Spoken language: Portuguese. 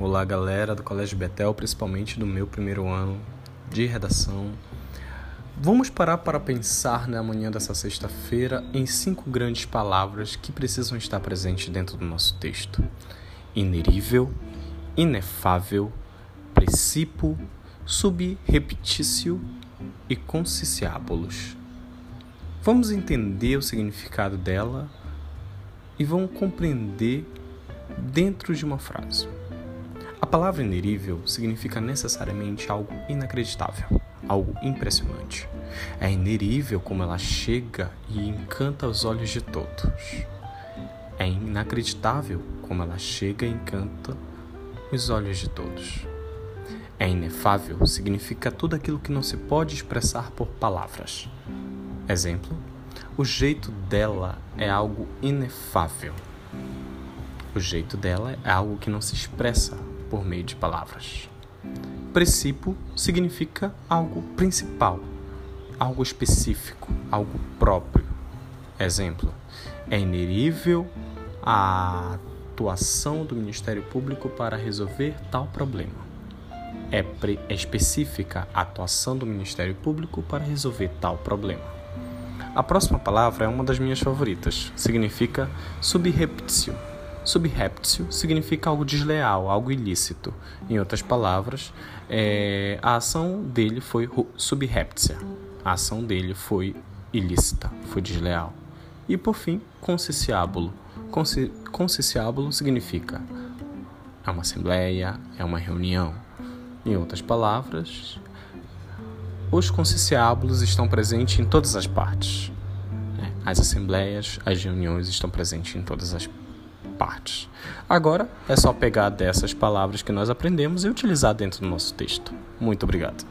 Olá, galera do Colégio Betel, principalmente do meu primeiro ano de redação. Vamos parar para pensar na manhã dessa sexta-feira em cinco grandes palavras que precisam estar presentes dentro do nosso texto: inerível, inefável, precipo, subrepetício e consciábulos. Vamos entender o significado dela e vamos compreender dentro de uma frase. A palavra inerível significa necessariamente algo inacreditável, algo impressionante. É inerível como ela chega e encanta os olhos de todos. É inacreditável como ela chega e encanta os olhos de todos. É inefável significa tudo aquilo que não se pode expressar por palavras. Exemplo: o jeito dela é algo inefável. O jeito dela é algo que não se expressa por meio de palavras. Princípio significa algo principal, algo específico, algo próprio. Exemplo: é inerível a atuação do Ministério Público para resolver tal problema. É, é específica a atuação do Ministério Público para resolver tal problema. A próxima palavra é uma das minhas favoritas. Significa subreptício Subreptício significa algo desleal, algo ilícito. Em outras palavras, é, a ação dele foi subreptícia. A ação dele foi ilícita, foi desleal. E por fim, conciciábulo. Conciciábulo significa é uma assembleia, é uma reunião. Em outras palavras, os conciciábulos estão presentes em todas as partes. Né? As assembleias, as reuniões estão presentes em todas as partes partes. Agora é só pegar dessas palavras que nós aprendemos e utilizar dentro do nosso texto. Muito obrigado.